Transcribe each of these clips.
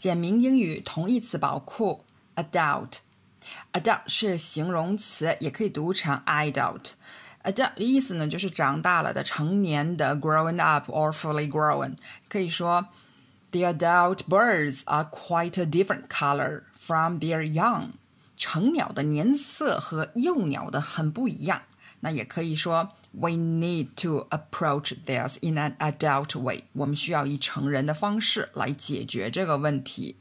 简明英语同义词宝库，adult。adult 是形容词，也可以读成 adult。adult 的意思呢，就是长大了的、成年的，grown up or fully grown。可以说，the adult birds are quite a different color from their young。成鸟的年色和幼鸟的很不一样。那也可以说，we need to approach this in an adult way。我们需要以成人的方式来解决这个问题。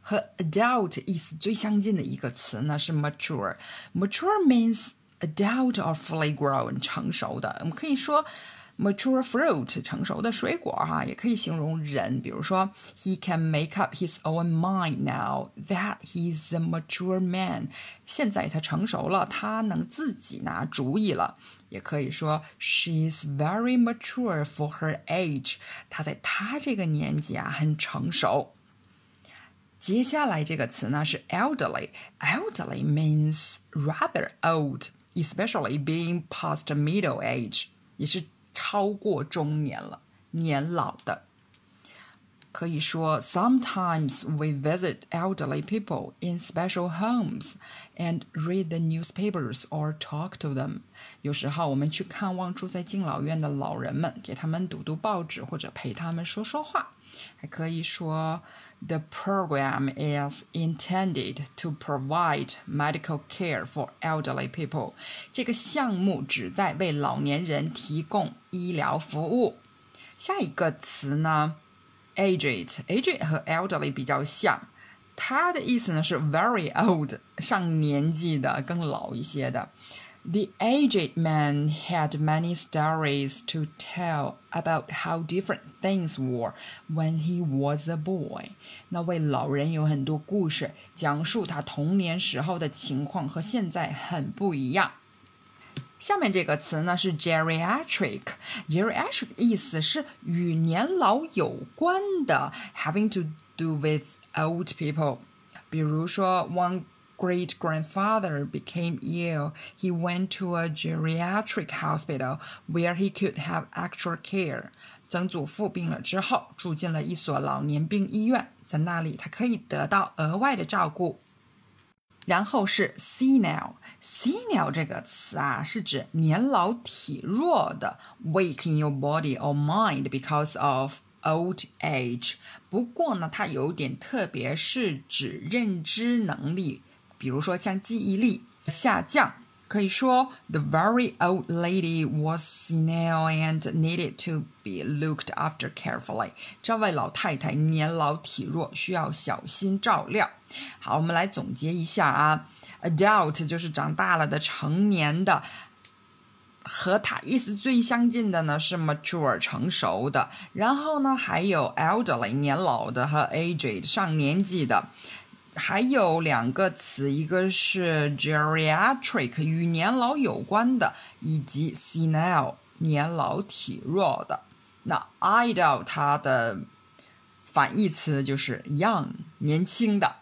和 adult 意思最相近的一个词呢是 mature。mature means adult or fully grown，成熟的。我们可以说 mature fruit，成熟的水果哈，也可以形容人。比如说，he can make up his own mind now that he's a mature man。现在他成熟了，他能自己拿主意了。也可以说，she's very mature for her age。她在她这个年纪啊，很成熟。接下来这个词呢是 elderly。elderly means rather old, especially being past middle age，也是 超过中年了，年老的。可以说，sometimes we visit elderly people in special homes and read the newspapers or talk to them。有时候我们去看望住在敬老院的老人们，给他们读读报纸或者陪他们说说话。还可以说，The program is intended to provide medical care for elderly people。这个项目旨在为老年人提供医疗服务。下一个词呢 ，aged，aged 和 elderly 比较像，它的意思呢是 very old，上年纪的，更老一些的。The aged man had many stories to tell about how different things were when he was a boy。那位老人有很多故事，讲述他童年时候的情况和现在很不一样。 下面这个词呢是 geriatric。geriatric 意思是与年老有关的，having to do with old people。比如说，one great grandfather became ill, he went to a geriatric hospital where he could have actual care. 曾祖父病了之后，住进了一所老年病医院，在那里他可以得到额外的照顾。 然后是 senile，senile 这个词啊，是指年老体弱的，weak in your body or mind because of old age。不过呢，它有点特别，是指认知能力比如说像记忆力下降，可以说 the very old lady was senile and needed to be looked after carefully。这位老太太年老体弱，需要小心照料。好，我们来总结一下啊，adult 就是长大了的、成年的，和它意思最相近的呢是 mature 成熟的，然后呢还有 elderly 年老的和 aged 上年纪的。还有两个词，一个是 geriatric 与年老有关的，以及 senile 年老体弱的。那 idle 它的反义词就是 young 年轻的。